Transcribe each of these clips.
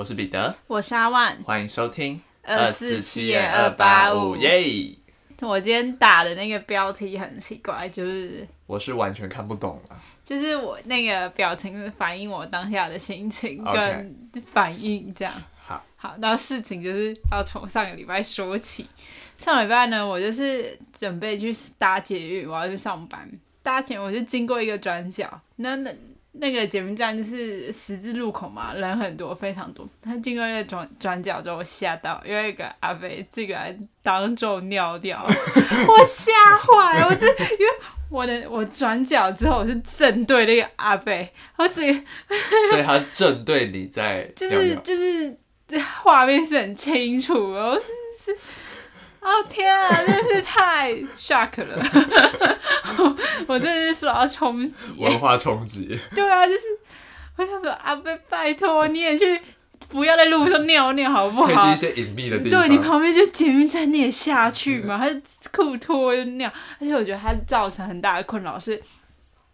我是彼得，我是阿万，欢迎收听二四七二八五耶！我今天打的那个标题很奇怪，就是我是完全看不懂了。就是我那个表情反映我当下的心情跟反应这样。好，好，那事情就是要从上个礼拜说起。上礼拜呢，我就是准备去搭捷运，我要去上班。搭前我就经过一个转角，那那那个捷运站就是十字路口嘛，人很多，非常多。他经过那个转转角之后，我吓到，因为一个阿伯这个人当众尿掉，我吓坏了。我是因为我的我转角之后，我是正对那个阿伯，我整个所以他正对你在 就是就是这画面是很清楚的，我是是，哦天啊，真是太 shock 了，我 我真的是受到冲击。文化冲击。对啊，就是我想说阿贝，拜托你也去，不要在路上尿尿好不好可以去一？些隐秘的地方。对你旁边就捷运站，你也下去嘛？他裤脱就尿，而且我觉得他造成很大的困扰是。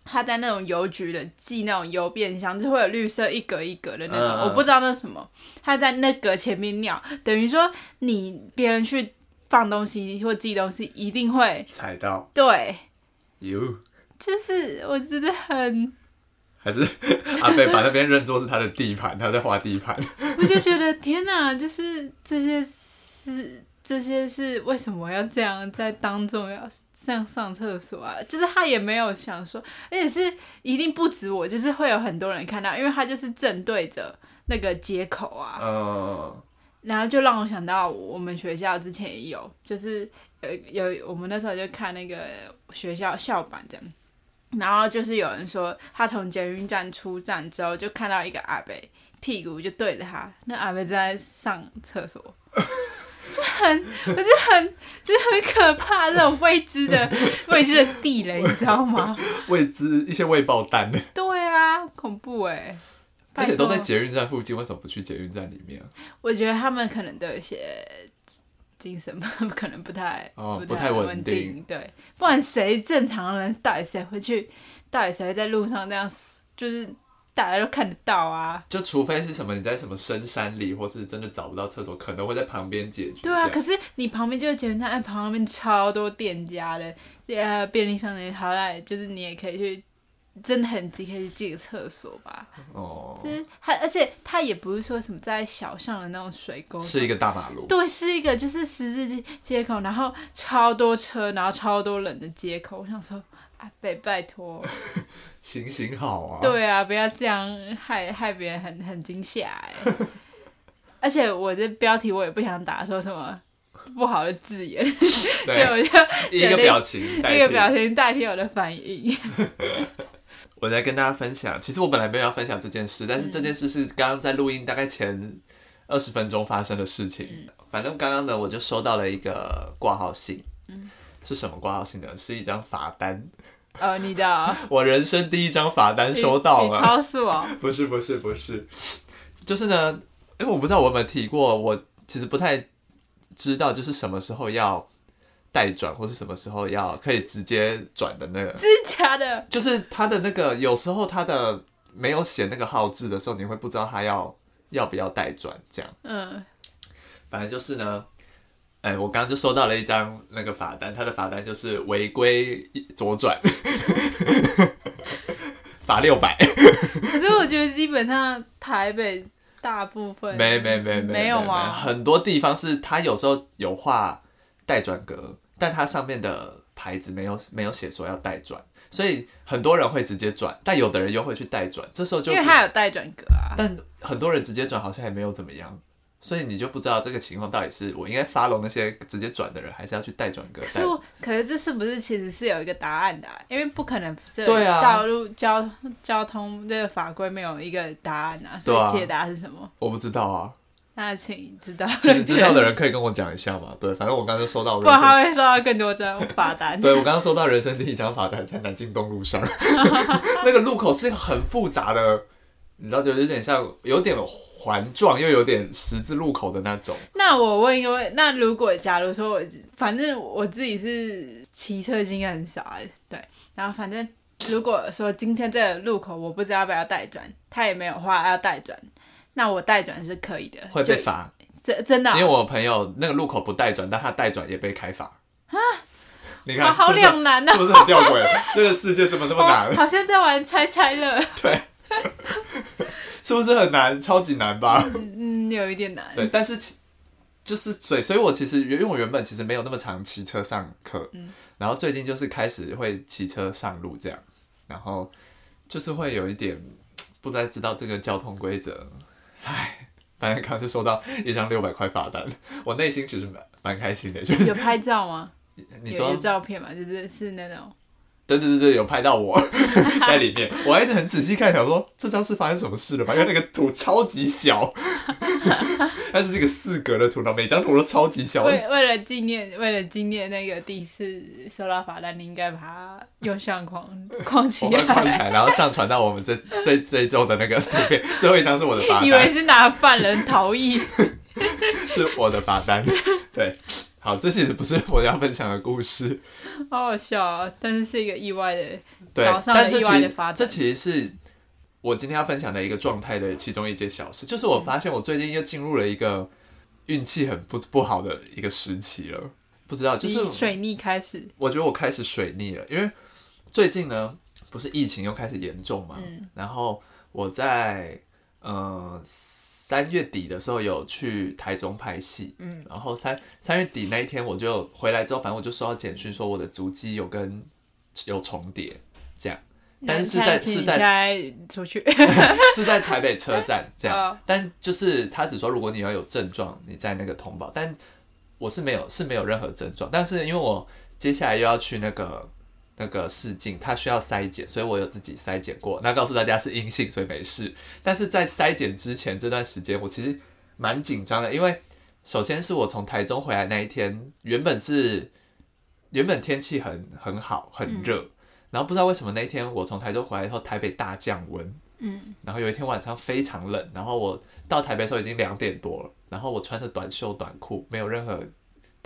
他在那种邮局的寄那种邮便箱，就会有绿色一格一格的那种，我不知道那什么。他在那格前面尿，等于说你别人去放东西或寄东西，一定会踩到。对，有，就是我真的很还是 阿贝把那边认作是他的地盘，他在画地盘。我就觉得天哪，就是这些是这些是为什么要这样在当众要这样上厕所啊？就是他也没有想说，而且是一定不止我，就是会有很多人看到，因为他就是正对着那个接口啊，嗯，然后就让我想到我们学校之前也有，就是有有我们那时候就看那个学校校版这样。然后就是有人说，他从捷运站出站之后，就看到一个阿伯屁股就对着他，那阿伯正在上厕所，就很，我就很，就是很可怕这种未知的未知的地雷，你知道吗？未知一些未爆弹，对啊，恐怖哎、而且都在捷运站附近，为什么不去捷运站里面啊？我觉得他们可能都有一些精神可能不太哦不太稳稳定对，不然谁正常人到底谁会去，到底谁会在路上这样，就是大家都看得到啊？就除非是什么你在什么深山里，或是真的找不到厕所，可能会在旁边解决。对啊，可是你旁边就是捷运站，哎，旁边超多店家的，呃，便利商店，好赖就是你也可以去，真的很急可以去借个厕所吧。哦，就是它，而且它也不是说什么在小巷的那种水沟，是一个大马路。对，是一个就是十字街街口，然后超多车，然后超多人的街口。我想说，啊，拜拜托，行行好啊。对啊，不要这样害害别人很很惊吓哎。而且我的标题我也不想打说什么不好的字眼，所以，我就一个表情一个表情代替我的反应。我在跟大家分享，其实我本来没有要分享这件事，但是这件事是刚刚在录音大概前二十分钟发生的事情。反正刚刚呢，我就收到了一个挂号信，是什么挂号信呢？是一张罚单，呃，你的我人生第一张罚单收到你你了。超速哦，不是不是不是，就是呢，因为我不知道我有没有提过，我其实不太知道就是什么时候要代转，或是什么时候要可以直接转的那个。真的假的？就是他的那个，有时候他的没有写那个号字的时候，你会不知道他要要不要代转这样。嗯，反正就是呢，哎、我刚刚就收到了一张那个罚单，他的罚单就是违规左转，罚六百。可是我觉得基本上台北大部分没没没没没有吗？很多地方是他有时候有画待转格，但它上面的牌子没有没有写说要代转，所以很多人会直接转，但有的人又会去代转，这时候就因为它有带转格啊。但很多人直接转好像也没有怎么样，所以你就不知道这个情况到底是我应该 follow 那些直接转的人，还是要去带转格带。可是我，可是这是不是其实是有一个答案的、啊？因为不可能这对啊道路交交通这个法规没有一个答案啊，所以解答是什么？我不知道啊，那请知道，请知道的人可以跟我讲一下嘛。对，反正我刚刚就收到不他会收到更多张罚单。对我刚刚收到人生第一张罚单，在南京东路上，那个路口是很复杂的，你知道，就有点像有点环状，又有点十字路口的那种。那我问一个问，那如果假如说我，反正我自己是骑车经验很少啊，对，然后反正如果说今天这个路口我不知道要不要带转，他也没有话要带转，那我带转是可以的，就会被罚。真真的哦、因为我朋友那个路口不带转，但他带转也被开罚。你看好两难哦是不是很吊诡？这个世界怎么那么哦难？好像在玩猜猜乐，对，是不是很难？超级难吧？嗯，有一点难。对，但是其就是所以，所以我其实因为我原本其实没有那么常骑车上课，嗯然后最近就是开始会骑车上路这样，然后就是会有一点不太知道这个交通规则，唉，反正刚刚就收到一张六百块罚单，我内心其实蛮蛮开心的，就是有拍照吗？你说有有照片吗？就是是那种对对对对，有拍到我 在里面，我还一直很仔细看，想说这张是发生什么事了吧？因为那个图超级小，它是这个四格的图，然后每张图都超级小。为为了纪念为了纪念那个第一次收到罚单，你应该把它用相框框起我会框起来。然后上传到我们这 这这一周的那个图片。最后一张是我的罚单以为，是拿犯人逃逸，是我的罚单。对，好，这其实不是我要分享的故事。好好笑啊！但是是一个意外的，对早，上的意但这其实外的发展这其实是我今天要分享的一个状态的其中一件小事，就是我发现我最近又进入了一个运气很不不好的一个时期了。不知道，就是水逆开始，我觉得我开始水逆了，因为最近呢，不是疫情又开始严重嘛，嗯然后我在呃三月底的时候有去台中拍戏，嗯，然后三三月底那一天我就回来之后，反正我就收到简讯说我的足迹有跟有重叠，这样，但是是在是在在出去，是在台北车站这样。哦，但就是他只说如果你要有症状，你在那个通报，但我是没有是没有任何症状，但是因为我接下来又要去那个那个试镜，它需要筛检，所以我有自己筛检过，那告诉大家是阴性，所以没事。但是在筛检之前这段时间，我其实蛮紧张的，因为首先是我从台中回来那一天，原本是原本天气很很好，很热。然后不知道为什么那一天我从台中回来以后，台北大降温，嗯，然后有一天晚上非常冷，然后我到台北的时候已经两点多了，然后我穿着短袖短裤，没有任何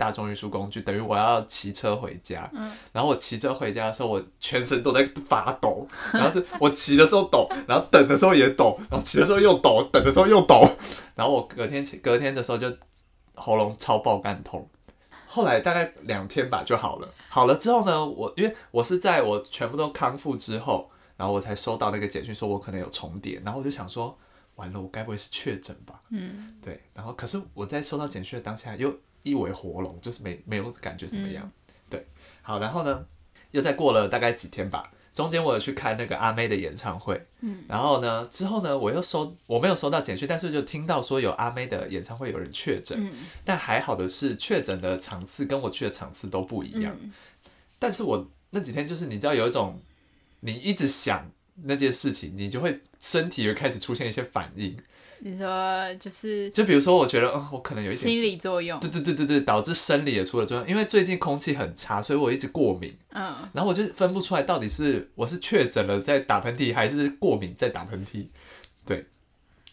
大众运输工具，等于我要骑车回家。嗯，然后我骑车回家的时候，我全身都在发抖，然后是我骑的时候抖，然后等的时候也抖，然后骑的时候又抖，等的时候又抖，然后我隔天起隔天的时候就喉咙超爆干痛。后来大概两天吧就好了。好了之后呢，我因为我是在我全部都康复之后，然后我才收到那个简讯，说我可能有重叠，然后我就想说，完了，我该不会是确诊吧？嗯，对。然后可是我在收到简讯的当下又一尾活龙，就是没没有感觉怎么样。对，好，然后呢，又再过了大概几天吧。中间我有去看那个阿妹的演唱会，嗯，然后呢，之后呢，我又收我没有收到简讯，但是就听到说有阿妹的演唱会有人确诊，嗯。但还好的是确诊的场次跟我去的场次都不一样，嗯。但是我那几天就是你知道有一种你一直想那件事情，你就会身体又开始出现一些反应，你说就是就比如说我觉得嗯我可能有一点心理作用，对对对对对，导致生理也出了作用。因为最近空气很差，所以我一直过敏，嗯，然后我就分不出来到底是我是确诊了在打喷嚏，还是过敏在打喷嚏。对，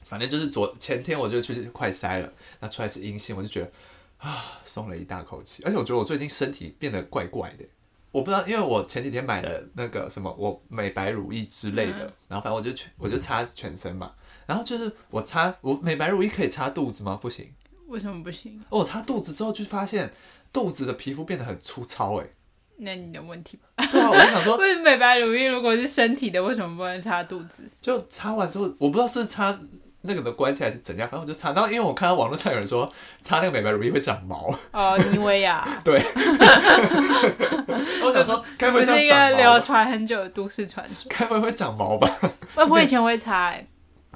反正就是昨前天我就去快筛了，那出来是阴性，我就觉得啊松了一大口气。而且我觉得我最近身体变得怪怪的，我不知道，因为我前几天买了那个什么我美白乳液之类的，然后反正我就全我就擦全身嘛。然后就是我擦我美白乳液可以擦肚子吗？不行。为什么不行？哦我擦肚子之后就发现肚子的皮肤变得很粗糙，哎，那你的问题吧。对啊，我就想说，为什么美白乳液如果是身体的，为什么不能擦肚子？就擦完之后，我不知道是擦那个的关系还是怎样，反正我就擦。然后因为我看到网络上有人说擦那个美白乳液会长毛，哦，妮维雅，对，我想说该不是一个？流传很久的都市传说。该不会会长毛吧？我我以前会擦、欸，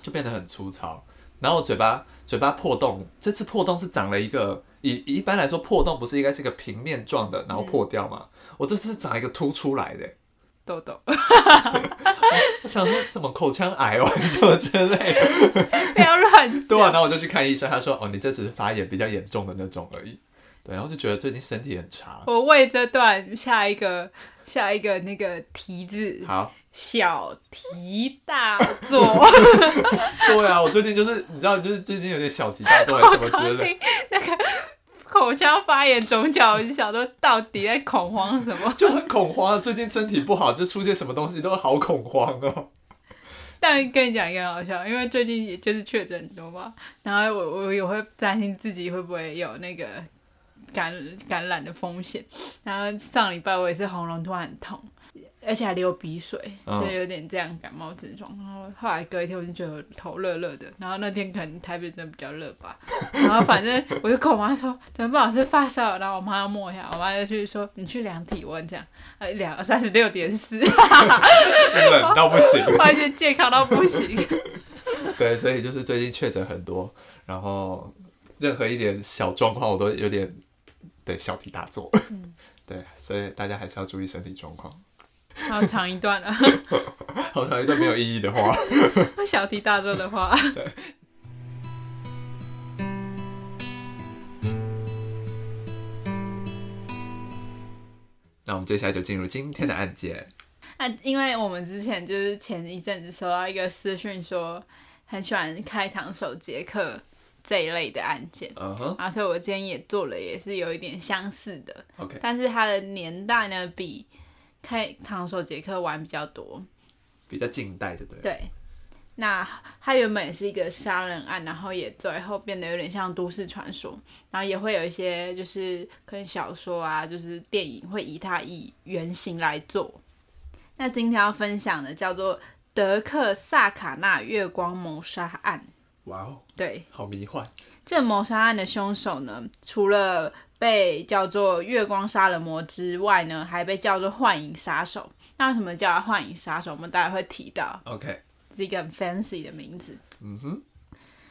就变得很粗糙，然后我嘴巴嘴巴破洞，这次破洞是长了一个，以一般来说破洞不是应该是一个平面状的，然后破掉吗？我这次是长一个凸出来的，痘痘，我想说什么口腔癌哦，什么之类的。不要乱对啊，然后我就去看医生，他说：“哦，你这只是发炎比较严重的那种而已。”对，然后就觉得最近身体很差。我为这段下一个下一个那个题字，好，小题大做。对啊，我最近就是你知道，就是最近有点小题大做什么之类，的那个口腔发炎肿脚，我就想说到底在恐慌什么？就很恐慌。最近身体不好，就出现什么东西都好恐慌哦。但跟你讲一个很好笑，因为最近也就是确诊很多嘛，然后我我也会担心自己会不会有那个感感染的风险。然后上礼拜我也是喉咙突然很痛，而且还流鼻水，嗯所以有点这样感冒症状。然后后来隔一天我就觉得头热热的，然后那天可能台北真的比较热吧。然后反正我就跟我妈说怎么办，我是发烧，然后我妈要摸一下，我妈就去说你去量体温这样，呃量三十六点四，冷到不行。发现健康到不行。对，所以就是最近确诊很多，然后任何一点小状况我都有点对小题大做。对，所以大家还是要注意身体状况。好长一段啊，好长一段没有意义的话。小题大做的话。那我们接下来就进入今天的案件。那因为我们之前就是前一阵子收到一个私讯说，很喜欢开膛手杰克这一类的案件，嗯哼然后所以我今天也做了，也是有一点相似的，，OK，但是它的年代呢比开唐手杰克玩比较多。比较近代，对不对？对，那它原本也是一个杀人案，然后也最后变得有点像都市传说，然后也会有一些就是跟小说啊，就是电影会以它以原型来做。那今天要分享的叫做德克萨卡纳月光谋杀案。哇哦，对，好迷幻。这个谋杀案的凶手呢，除了被叫做月光杀人魔之外呢，还被叫做幻影杀手。那为什么叫幻影杀手？我们待会会提到。OK，是一个很 fancy 的名字。嗯哼，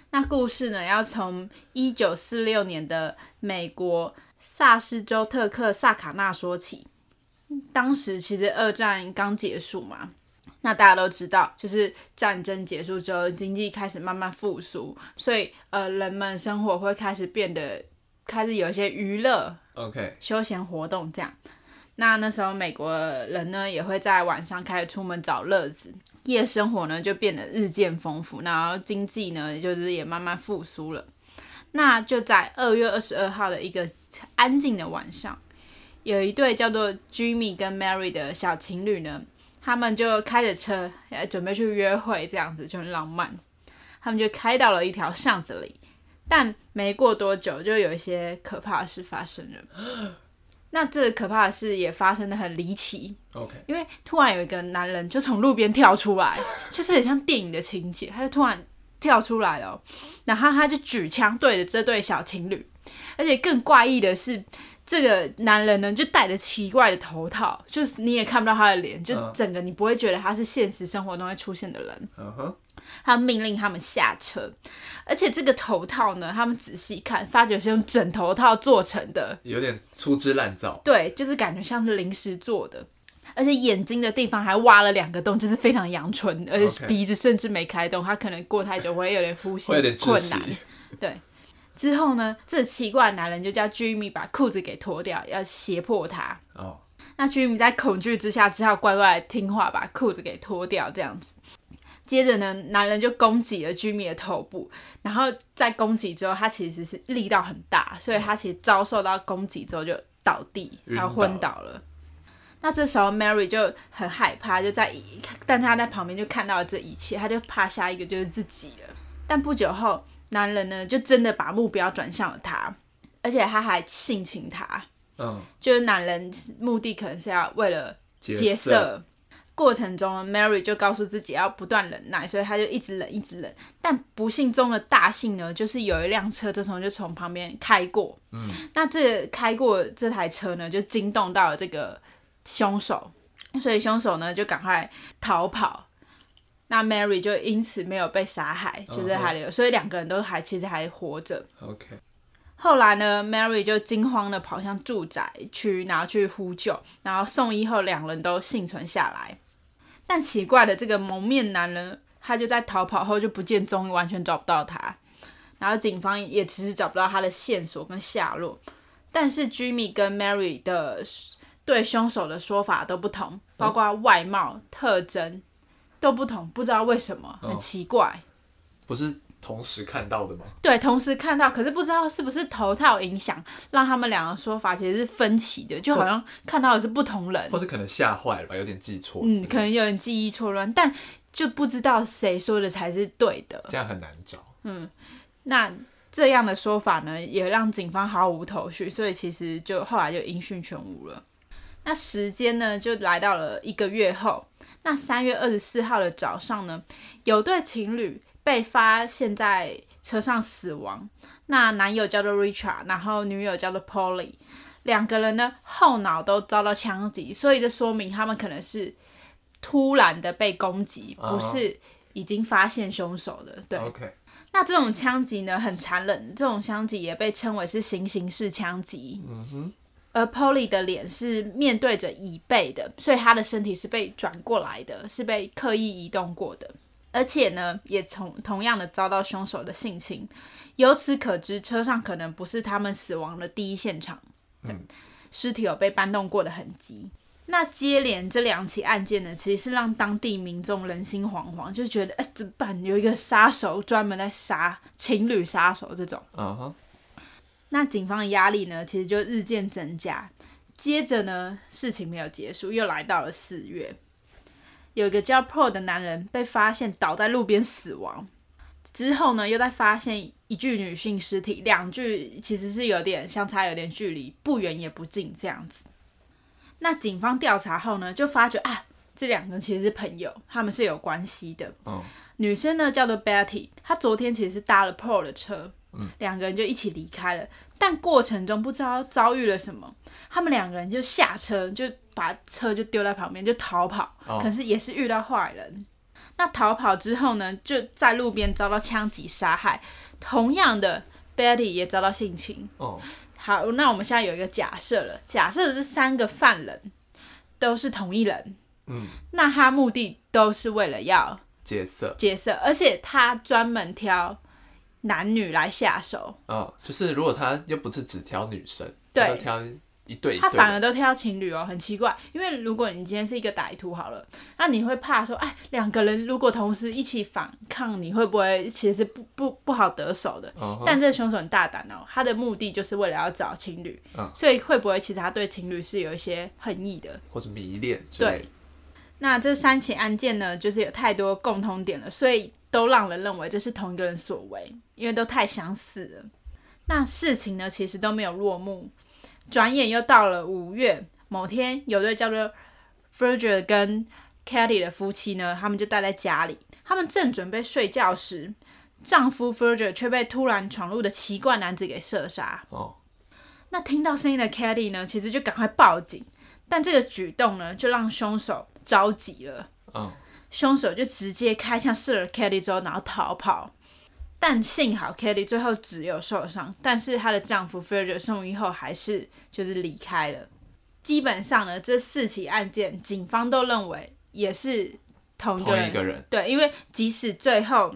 那故事呢，要从一九四六年的美国萨斯州特克萨卡纳说起。当时其实二战刚结束嘛，那大家都知道，就是战争结束之后，经济开始慢慢复苏，所以呃，人们生活会开始变得开始有一些娱乐 OK，休闲活动这样。那那时候美国人呢也会在晚上开始出门找乐子，夜生活呢就变得日渐丰富，然后经济呢就是也慢慢复苏了。那就在二月二十二号的一个安静的晚上，有一对叫做 Jimmy 跟 Mary 的小情侣呢，他们就开着车呃准备去约会，这样子就很浪漫。他们就开到了一条巷子里，但没过多久，就有一些可怕的事发生了。那这可怕的事也发生的很离奇，OK，因为突然有一个男人就从路边跳出来，就是很像电影的情节，他就突然跳出来了哦，然后他就举枪对着这对小情侣，而且更怪异的是，这个男人呢就戴着奇怪的头套，就是你也看不到他的脸，就嗯整个你不会觉得他是现实生活中会出现的人。他命令他们下车，而且这个头套呢，他们仔细看，发觉是用枕头套做成的，有点粗制滥造。对，就是感觉像是临时做的，而且眼睛的地方还挖了两个洞，就是非常阳春，而且鼻子甚至没开洞，他可能过太久会有点呼吸困难。对，之后呢，这奇怪的男人就叫 Jimmy 把裤子给脱掉，要胁迫他。哦，那 Jimmy 在恐惧之下，只好乖乖听话，把裤子给脱掉，这样子。接着呢，男人就攻击了 Jimmy 的头部，然后在攻击之后，他其实是力道很大，所以他其实遭受到攻击之后就倒地，然后昏倒倒了。那这时候 Mary 就很害怕，就在但他在旁边就看到了这一切，他就怕下一个就是自己了。但不久后，男人呢就真的把目标转向了他，而且他还性侵他，嗯，就是男人目的可能是要为了劫劫色。过程中，Mary 就告诉自己要不断忍耐，所以他就一直忍，一直忍。但不幸中的大幸呢，就是有一辆车这时候就从旁边开过。嗯，那这开过这台车呢，就惊动到了这个凶手，所以凶手呢就赶快逃跑。那 Mary 就因此没有被杀害，就是还留所以两个人都还其实还活着。OK，后来呢，Mary 就惊慌的跑向住宅区，然后去呼救，然后送医后，两人都幸存下来。但奇怪的，这个蒙面男人他就在逃跑后就不见踪影，完全找不到他。然后警方也迟迟找不到他的线索跟下落。但是 Jimmy 跟 Mary 的对凶手的说法都不同，包括外貌、特征都不同，不知道为什么，很哦奇怪。不是同时看到的吗？对，同时看到，可是不知道是不是头套影响，让他们两个说法其实是分歧的，就好像看到的是不同人或，是可能吓坏了吧，有点记错。嗯，可能有点记忆错乱。但就不知道谁说的才是对的。这样很难找。嗯那这样的说法呢，也让警方毫无头绪，所以其实就后来就音讯全无了。那时间呢，就来到了一个月后。那三月二十四号的早上呢，有对情侣被发现在车上死亡。那男友叫做 Richard，然后女友叫做 Polly，两个人呢后脑都遭到枪击，所以这说明他们可能是突然的被攻击，不是已经发现凶手的。对那这种枪击呢很残忍，这种枪击也被称为是行刑式枪击。嗯哼，而 Polly 的脸是面对着椅背的，所以他的身体是被转过来的，是被刻意移动过的，而且呢，也同同样的遭到凶手的性侵。由此可知，车上可能不是他们死亡的第一现场，对，尸体有被搬动过的痕迹。那接连这两起案件呢，其实是让当地民众人心惶惶，就觉得哎，怎么办？有一个杀手专门在杀情侣杀手这种。嗯哼，那警方的压力呢，其实就日渐增加。接着呢，事情没有结束，又来到了四月，有一个叫 Pro 的男人被发现倒在路边死亡。之后呢，又在发现一具女性尸体，两具其实是有点相差有点距离，不远也不近这样子。那警方调查后呢，就发觉啊，这两个其实是朋友，他们是有关系的。嗯女生呢叫做 Betty，她昨天其实是搭了 Paul 的车，两个人就一起离开了。但过程中不知道遭遇了什么，他们两个人就下车，就把车就丢在旁边就逃跑。哦可是也是遇到坏人。那逃跑之后呢，就在路边遭到枪击杀害。同样的，Betty 也遭到性侵。哦，好，那我们现在有一个假设了，假设这三个犯人都是同一人，嗯，那他目的都是为了要劫色，劫色，而且他专门挑男女来下手，嗯，就是如果他又不是只挑女生，对。他挑一对一他，反而都挑情侣哦，很奇怪。因为如果你今天是一个歹徒好了，那你会怕说，哎，两个人如果同时一起反抗，你会不会其实是不不不好得手的？但这个凶手很大胆哦，他的目的就是为了要找情侣，嗯。所以会不会其实他对情侣是有一些恨意的？或是迷恋对，那这三起案件呢，就是有太多共通点了，所以都让人认为这是同一个人所为，因为都太相似了。那事情呢，其实都没有落幕。转眼又到了五月，某天有对叫做 Virgil 跟 Katy 的夫妻呢，他们就待在家里，他们正准备睡觉时，丈夫 Virgil 却被突然闯入的奇怪男子给射杀。哦，那听到声音的 Katy 呢，其实就赶快报警，但这个举动呢，就让凶手着急了。嗯，凶手就直接开枪射了 Kelly 之后，然后逃跑。但幸好 Kelly 最后只有受伤，但是她的丈夫 f r e d e r 送医后还是就是离开了。基本上呢，这四起案件，警方都认为也是同一个人。同一个人，对，因为即使最后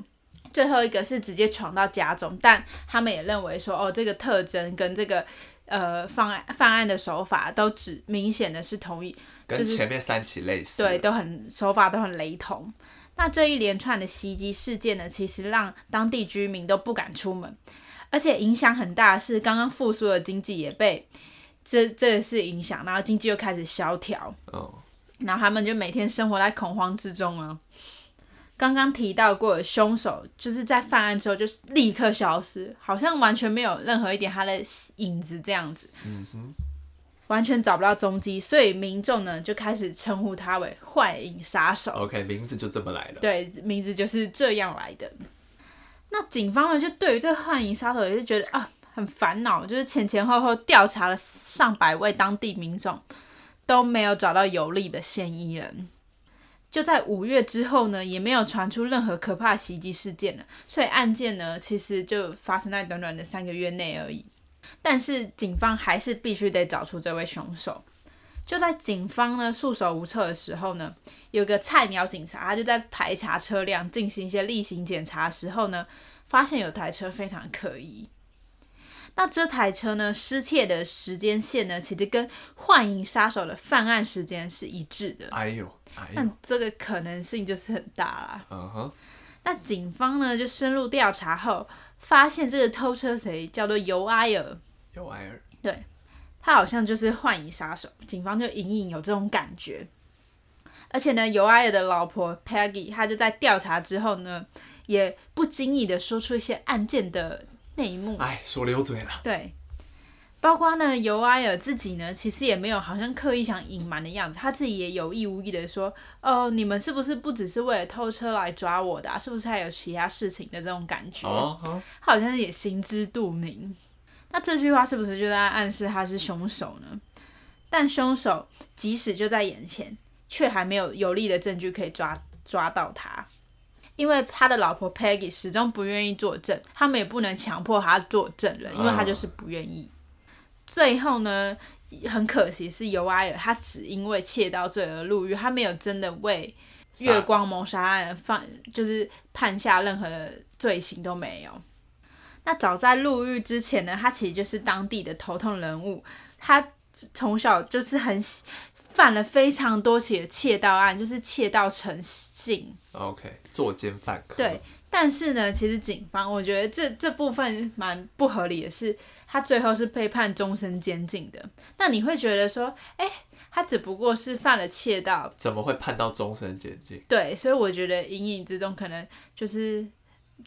最后一个是直接闯到家中，但他们也认为说，哦，这个特征跟这个呃犯案犯案的手法都只明显的是同一，跟就是前面三起类似，对，，都很手法都很雷同。那这一连串的袭击事件呢，其实让当地居民都不敢出门，而且影响很大是，刚刚复苏的经济也被这这是影响，然后经济又开始萧条，哦，然后他们就每天生活在恐慌之中啊。刚刚提到过的凶手，就是在犯案之后就立刻消失，好像完全没有任何一点他的影子这样子，完全找不到踪迹，所以民众呢就开始称呼他为幻影杀手。OK，名字就这么来了，对，名字就是这样来的。那警方呢，就对于这个幻影杀手也是觉得啊很烦恼，就是前前后后调查了上百位当地民众，都没有找到有力的嫌疑人。就在五月之后呢，也没有传出任何可怕袭击事件了，所以案件呢其实就发生在短短的三个月内而已。但是警方还是必须得找出这位凶手。就在警方呢束手无策的时候呢，有个菜鸟警察，他就在排查车辆、进行一些例行检查的时候呢，发现有台车非常可疑。那这台车呢，失窃的时间线呢，其实跟幻影杀手的犯案时间是一致的。哎呦，哎呦，但这个可能性就是很大啦。嗯哼，那警方呢就深入调查后，发现这个偷车贼叫做尤埃尔，有埃尔，他好像就是幻影杀手，警方就隐隐有这种感觉。而且呢，尤埃尔的老婆 Peggy，她就在调查之后呢，也不经意的说出一些案件的内幕。哎，说溜嘴了。对，包括呢，尤埃尔自己呢，其实也没有好像刻意想隐瞒的样子，他自己也有意无意的说：“哦，你们是不是不只是为了偷车来抓我的？是不是还有其他事情的这种感觉？”哦，他好像也心知肚明。那这句话是不是就在暗示他是凶手呢？但凶手即使就在眼前。却还没有有力的证据可以抓抓到他，因为他的老婆 Peggy 始终不愿意作证，他们也不能强迫他作证人，因为他就是不愿意。最后呢，很可惜是尤埃尔，他只因为窃盗罪而入狱，他没有真的为月光谋杀案犯，就是判下任何的罪行都没有。那早在入狱之前呢，他其实就是当地的头痛人物，他从小就是很。犯了非常多起的窃盗案，就是窃盗成性。OK，作奸犯科。对，但是呢，其实警方我觉得这这部分蛮不合理的，是他最后是被判终身监禁的。那你会觉得说，哎，他只不过是犯了窃盗，怎么会判到终身监禁？对，所以我觉得隐隐之中可能就是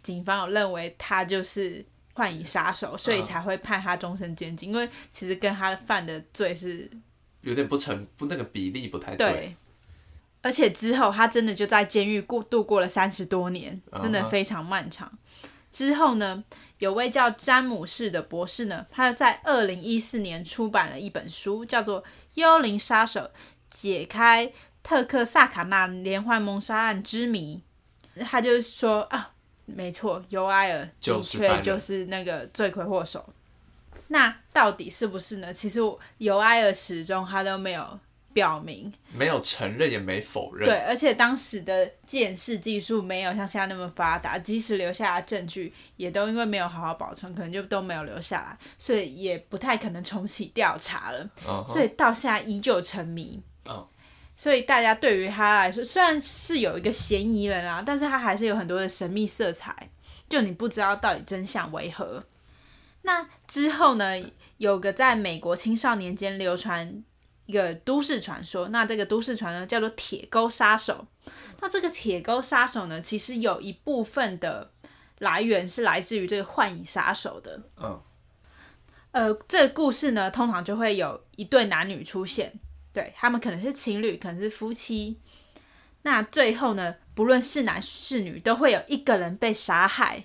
警方有认为他就是幻影杀手，所以才会判他终身监禁，因为其实跟他犯的罪是。有点不成不那个比例不太对，而且之后他真的就在监狱过度过了三十多年，真的非常漫长。之后呢，有位叫詹姆士的博士呢，他在二零一四年出版了一本书，叫做《幽灵杀手：解开特克萨卡纳连环谋杀案之谜》。他就说啊，没错，尤埃尔的确就是那个罪魁祸首。那到底是不是呢？其实尤埃尔始终他都没有表明，没有承认也没否认。对，而且当时的鉴识技术没有像现在那么发达，即使留下的证据也都因为没有好好保存，可能就都没有留下来，所以也不太可能重启调查了。所以到现在依旧成谜。所以大家对于他来说，虽然是有一个嫌疑人啊，但是他还是有很多的神秘色彩，就你不知道到底真相为何。那之后呢？有个在美国青少年间流传一个都市传说，那这个都市传说叫做铁钩杀手。那这个铁钩杀手呢，其实有一部分的来源是来自于这个幻影杀手的。嗯。呃，这个故事呢，通常就会有一对男女出现，对他们可能是情侣，可能是夫妻。那最后呢，不论是男是女，都会有一个人被杀害。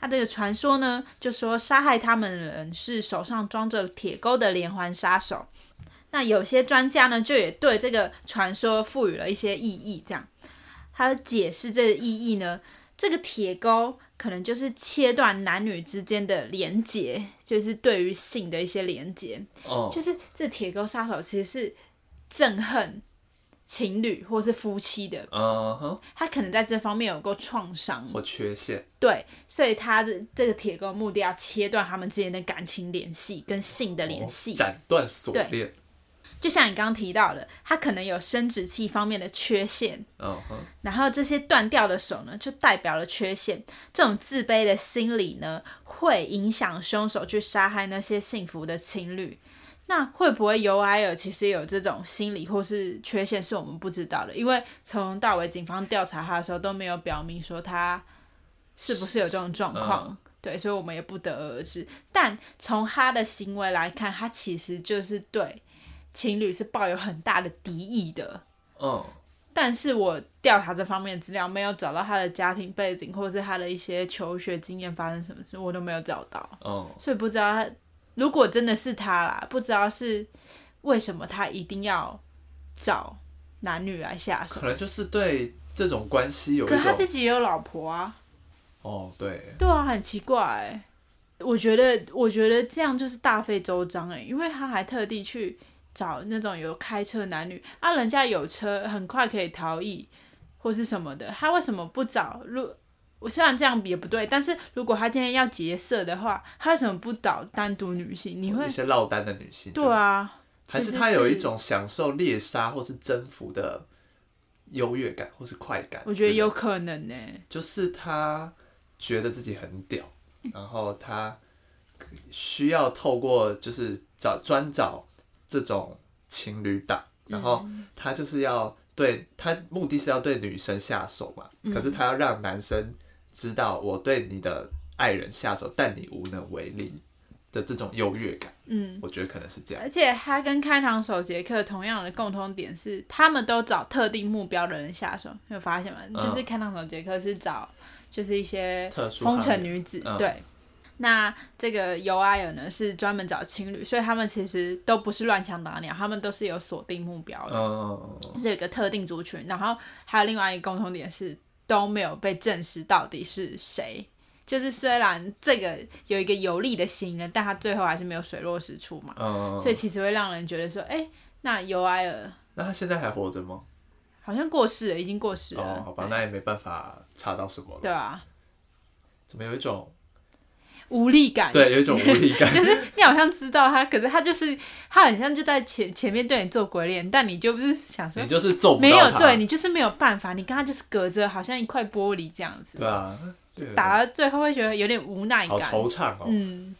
那这个传说呢，就说杀害他们的人是手上装着铁钩的连环杀手。那有些专家呢，就也对这个传说赋予了一些意义。这样，他解释这个意义呢，这个铁钩可能就是切断男女之间的连结，就是对于性的一些连结。哦，就是这铁钩杀手其实是憎恨。情侣或是夫妻的，嗯哼，他可能在这方面有过创伤或缺陷，对，所以他的这个铁钩目的要切断他们之间的感情联系跟性的联系，斩断锁链。就像你刚刚提到的，他可能有生殖器方面的缺陷，嗯哼，然后这些断掉的手呢，就代表了缺陷。这种自卑的心理呢，会影响凶手去杀害那些幸福的情侣。那会不会尤埃尔其实有这种心理或是缺陷，是我们不知道的，因为从到尾警方调查他的时候都没有表明说他是不是有这种状况，对，所以我们也不得而知。但从他的行为来看，他其实就是对情侣是抱有很大的敌意的。嗯，但是我调查这方面资料，没有找到他的家庭背景，或是他的一些求学经验发生什么事，我都没有找到。哦，所以不知道他。如果真的是他啦，不知道是为什么他一定要找男女来下手？可能就是对这种关系有。可他自己也有老婆啊。哦，对。对啊，很奇怪。我觉得，我觉得这样就是大费周章哎，因为他还特地去找那种有开车男女啊，人家有车，很快可以逃逸或是什么的，他为什么不找？如我虽然这样也不对，但是如果他今天要劫色的话，他为什么不找单独女性？你会一些落单的女性？对啊，还是他有一种享受猎杀或是征服的优越感或是快感？我觉得有可能呢，就是他觉得自己很屌，然后他需要透过就是找专找这种情侣档，然后他就是要对他目的是要对女生下手嘛，嗯可是他要让男生知道我对你的爱人下手，但你无能为力的这种优越感，嗯，我觉得可能是这样。而且他跟开膛手杰克同样的共通点是，他们都找特定目标的人下手，你有发现吗？就是开膛手杰克是找就是一些特殊风尘女子，嗯对。那这个尤埃尔呢是专门找情侣，所以他们其实都不是乱枪打鸟，他们都是有锁定目标的。嗯，是有一个特定族群，然后还有另外一个共同点是都没有被证实到底是谁。就是虽然这个有一个有利的新人，但他最后还是没有水落石出嘛，嗯，所以其实会让人觉得说，哎、那尤埃尔那他现在还活着吗？好像过世了，已经过世了。哦，好吧，那也没办法查到什么了。对啊，怎么有一种无力感。对，有一种 无力感。就是你好像知道他，可是他就是他很像就在前前面对你做鬼脸，但你就不是想说你就是揍不没有。对你就是没有办法，你跟他就是隔着好像一块玻璃这样子，对啊，对打到最后会觉得有点无奈好感。惆怅哦。嗯，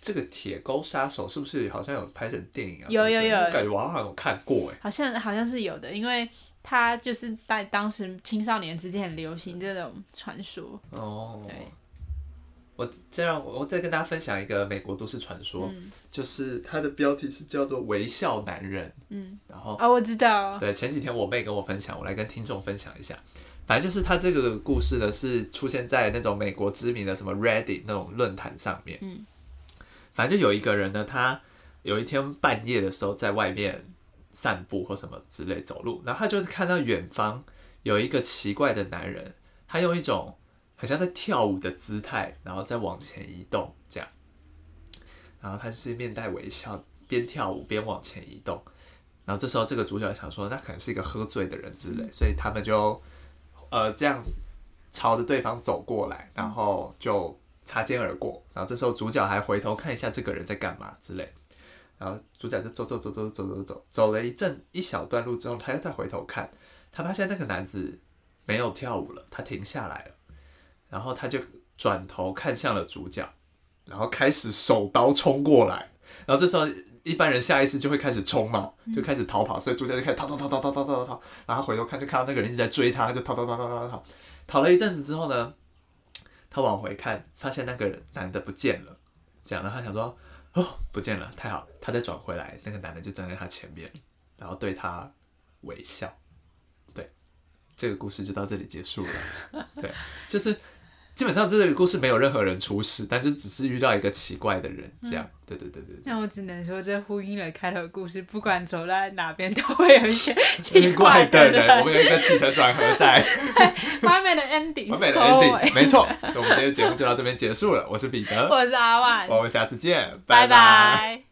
这个铁钩杀手是不是好像有拍成电影啊？有有有感觉我好像有看过哎。好像好像是有的，因为他就是在当时青少年之间很流行这种传说。哦对，我这样我再跟大家分享一个美国都市传说，嗯就是它的标题是叫做“微笑男人”。嗯，然后哦，我知道，对，前几天我妹跟我分享，我来跟听众分享一下。反正就是他这个故事呢，是出现在那种美国知名的什么 Reddit 那种论坛上面。嗯，反正就有一个人呢，他有一天半夜的时候在外面散步或什么之类走路，然后他就是看到远方有一个奇怪的男人，他用一种很像在跳舞的姿态，然后再往前移动这样。然后他是面带微笑，边跳舞边往前移动。然后这时候这个主角想说，那可能是一个喝醉的人之类，所以他们就呃这样朝着对方走过来，然后就擦肩而过。然后这时候主角还回头看一下这个人在干嘛之类。然后主角就走走走走走走走走了一阵一小段路之后，他又再回头看，他发现那个男子没有跳舞了，他停下来了。然后他就转头看向了主角，然后开始手刀冲过来。然后这时候一般人下意识就会开始冲嘛，就开始逃跑，所以主角就开始逃逃逃逃逃逃逃逃逃，然后回头看就看到那个人一直在追他，就逃逃逃逃逃逃逃，逃了一阵子之后呢，他往回看，发现那个人男的不见了，这样，然后他想说，哦，不见了，太好，他再转回来，那个男的就站在他前面，然后对他微笑，对，这个故事就到这里结束了，对，就是。基本上这个故事没有任何人出事，但就只是遇到一个奇怪的人，这样。对对对对对。那我只能说，这呼应了开头的故事，不管走在哪边，都会有一些奇怪的人。我们有一个起承转合在，完美的 ending，完美的 ending，没错。所以我们今天的节目就到这边结束了。我是彼得，我是阿万，我们下次见，拜拜。